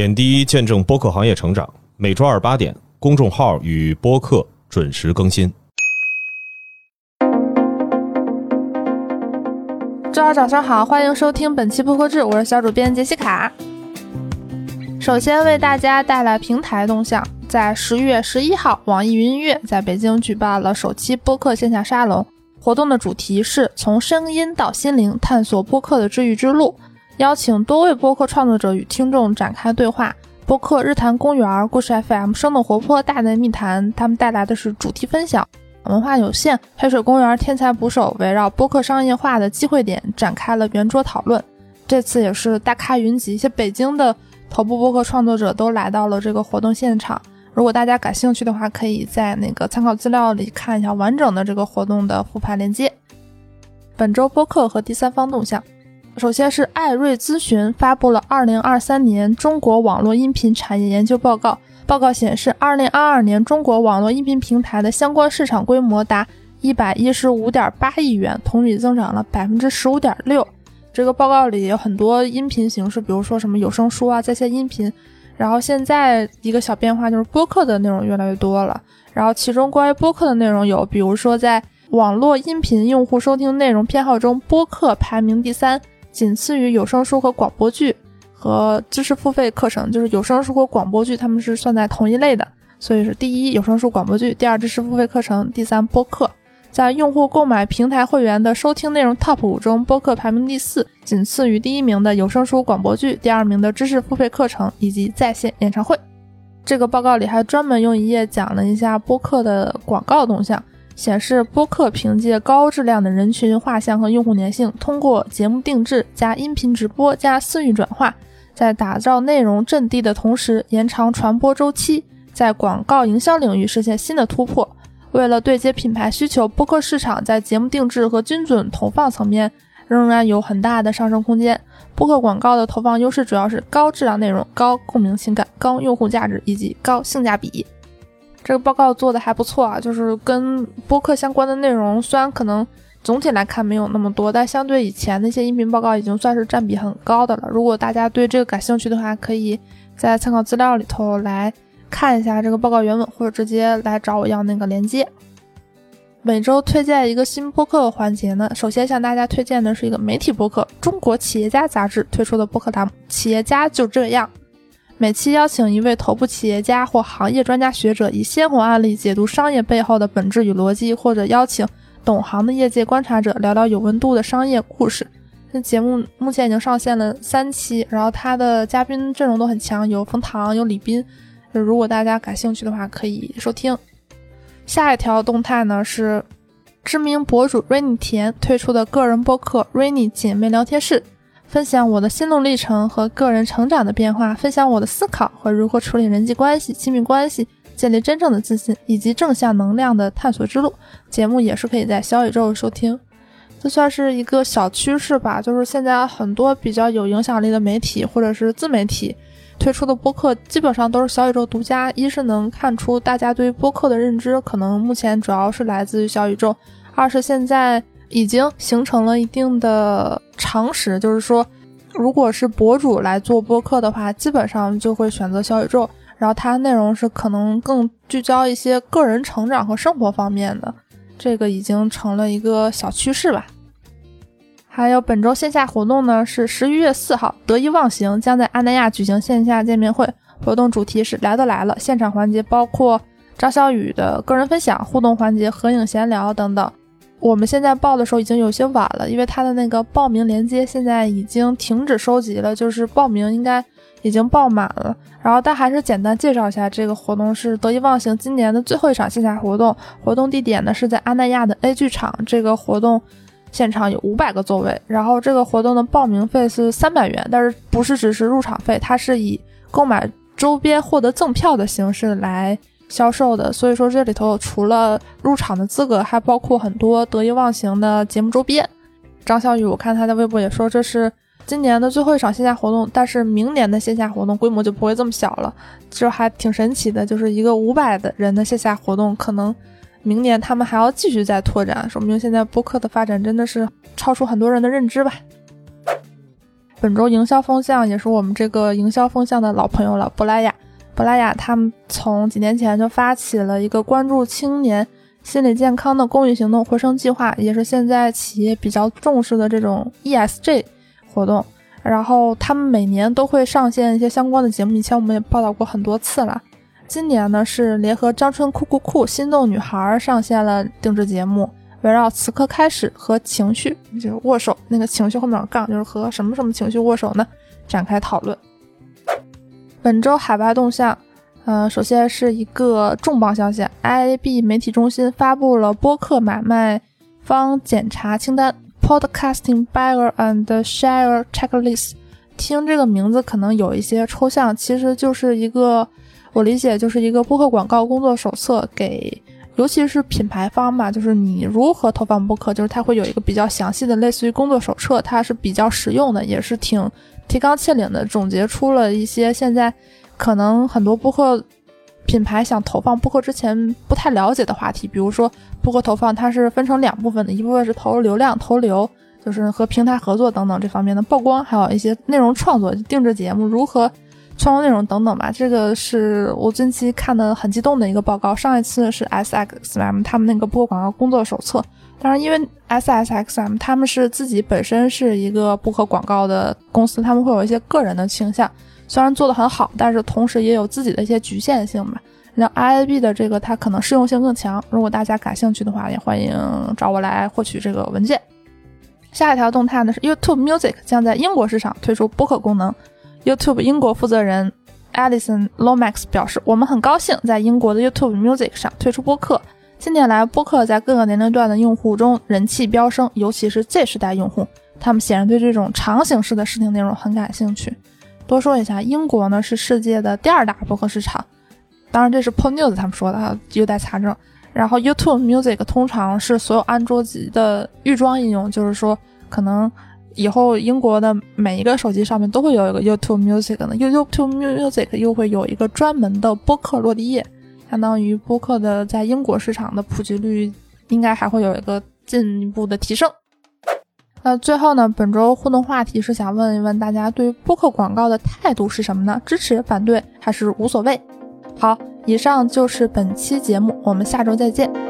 点滴见证播客行业成长，每周二八点，公众号与播客准时更新。周二早上好，欢迎收听本期播客志，我是小主编杰西卡。首先为大家带来平台动向，在十月十一号，网易云音乐在北京举办了首期播客线下沙龙。活动的主题是从声音到心灵，探索播客的治愈之路，邀请多位播客创作者与听众展开对话。播客日坛公园、故事 FM、生动活泼、大内密谈，他们带来的是主题分享。文化有限、黑水公园、天才捕手围绕播客商业化的机会点展开了圆桌讨论。这次也是大咖云集，一些北京的头部播客创作者都来到了这个活动现场。如果大家感兴趣的话，可以在那个参考资料里看一下完整的这个活动的复盘链接。本周播客和第三方动向，首先是艾瑞咨询发布了二零二三年中国网络音频产业研究报告。报告显示，二零二二年中国网络音频平台的相关市场规模达一百一十五点八亿元，同比增长了百分之十五点六。这个报告里有很多音频形式，比如说什么有声书啊，在线音频。然后现在一个小变化就是播客的内容越来越多了。然后其中关于播客的内容有，比如说在网络音频用户收听内容偏好中，播客排名第三，仅次于有声书和广播剧和知识付费课程。就是有声书和广播剧，他们是算在同一类的，所以是第一有声书广播剧，第二知识付费课程，第三播客。在用户购买平台会员的收听内容 TOP 五中，播客排名第四，仅次于第一名的有声书、广播剧，第二名的知识付费课程以及在线演唱会。这个报告里还专门用一页讲了一下播客的广告动向，显示播客凭借高质量的人群画像和用户粘性，通过节目定制加音频直播加私域转化，在打造内容阵地的同时延长传播周期，在广告营销领域实现新的突破。为了对接品牌需求，播客市场在节目定制和精准投放层面仍然有很大的上升空间。播客广告的投放优势主要是高质量内容、高共鸣情感、高用户价值以及高性价比。这个报告做的还不错啊，就是跟播客相关的内容，虽然可能总体来看没有那么多，但相对以前那些音频报告已经算是占比很高的了。如果大家对这个感兴趣的话，可以在参考资料里头来。看一下这个报告原文，或者直接来找我要那个链接。每周推荐一个新播客环节呢，首先向大家推荐的是一个媒体播客——中国企业家杂志推出的播客栏目《企业家就这样》。每期邀请一位头部企业家或行业专家学者，以鲜活案例解读商业背后的本质与逻辑，或者邀请懂行的业界观察者聊聊有温度的商业故事。这节目目前已经上线了三期，然后他的嘉宾阵容都很强，有冯唐，有李斌。如果大家感兴趣的话，可以收听。下一条动态呢是知名博主 Rainy 田推出的个人播客 Rainy 姐妹聊天室，分享我的心路历程和个人成长的变化，分享我的思考和如何处理人际关系、亲密关系，建立真正的自信以及正向能量的探索之路。节目也是可以在小宇宙收听，这算是一个小趋势吧。就是现在很多比较有影响力的媒体或者是自媒体。推出的播客基本上都是小宇宙独家，一是能看出大家对播客的认知可能目前主要是来自于小宇宙，二是现在已经形成了一定的常识，就是说，如果是博主来做播客的话，基本上就会选择小宇宙，然后它内容是可能更聚焦一些个人成长和生活方面的，这个已经成了一个小趋势吧。还有本周线下活动呢，是十一月四号，得意忘形将在阿那亚举行线下见面会。活动主题是来都来了，现场环节包括张小雨的个人分享、互动环节、合影闲聊等等。我们现在报的时候已经有些晚了，因为他的那个报名链接现在已经停止收集了，就是报名应该已经报满了。然后但还是简单介绍一下，这个活动是得意忘形今年的最后一场线下活动，活动地点呢是在阿那亚的 A 剧场。这个活动。现场有五百个座位，然后这个活动的报名费是三百元，但是不是只是入场费，它是以购买周边获得赠票的形式来销售的。所以说这里头除了入场的资格，还包括很多得意忘形的节目周边。张小雨，我看他的微博也说这是今年的最后一场线下活动，但是明年的线下活动规模就不会这么小了，这还挺神奇的，就是一个五百的人的线下活动可能。明年他们还要继续再拓展，说明现在播客的发展真的是超出很多人的认知吧。本周营销风向也是我们这个营销风向的老朋友了，珀莱雅。珀莱雅他们从几年前就发起了一个关注青年心理健康的公益行动“回声计划”，也是现在企业比较重视的这种 ESG 活动。然后他们每年都会上线一些相关的节目，以前我们也报道过很多次了。今年呢是联合张春酷酷酷心动女孩上线了定制节目，围绕此刻开始和情绪就是握手，那个情绪后面有杠，就是和什么什么情绪握手呢？展开讨论。本周海外动向，呃，首先是一个重磅消息，IAB 媒体中心发布了播客买卖方检查清单。Podcasting Buyer and Share Checklist，听这个名字可能有一些抽象，其实就是一个我理解就是一个播客广告工作手册，给尤其是品牌方吧，就是你如何投放播客，就是它会有一个比较详细的类似于工作手册，它是比较实用的，也是挺提纲挈领的，总结出了一些现在可能很多播客。品牌想投放播客之前不太了解的话题，比如说播客投放，它是分成两部分的，一部分是投流量、投流，就是和平台合作等等这方面的曝光，还有一些内容创作、定制节目如何创作内容等等吧。这个是我近期看的很激动的一个报告。上一次是 S X M 他们那个播广告工作手册，当然因为 S S X M 他们是自己本身是一个播客广告的公司，他们会有一些个人的倾向。虽然做的很好，但是同时也有自己的一些局限性吧。那 IAB 的这个它可能适用性更强。如果大家感兴趣的话，也欢迎找我来获取这个文件。下一条动态呢是 YouTube Music 将在英国市场推出播客功能。YouTube 英国负责人 Alison Lomax 表示：“我们很高兴在英国的 YouTube Music 上推出播客。近年来，播客在各个年龄段的用户中人气飙升，尤其是 Z 时代用户，他们显然对这种长形式的视听内容很感兴趣。”多说一下，英国呢是世界的第二大播客市场，当然这是 p o News 他们说的，有待查证。然后 YouTube Music 通常是所有安卓级的预装应用，就是说可能以后英国的每一个手机上面都会有一个 YouTube Music 的，YouTube Music 又会有一个专门的播客落地页，相当于播客的在英国市场的普及率应该还会有一个进一步的提升。那最后呢？本周互动话题是想问一问大家对播客广告的态度是什么呢？支持、反对还是无所谓？好，以上就是本期节目，我们下周再见。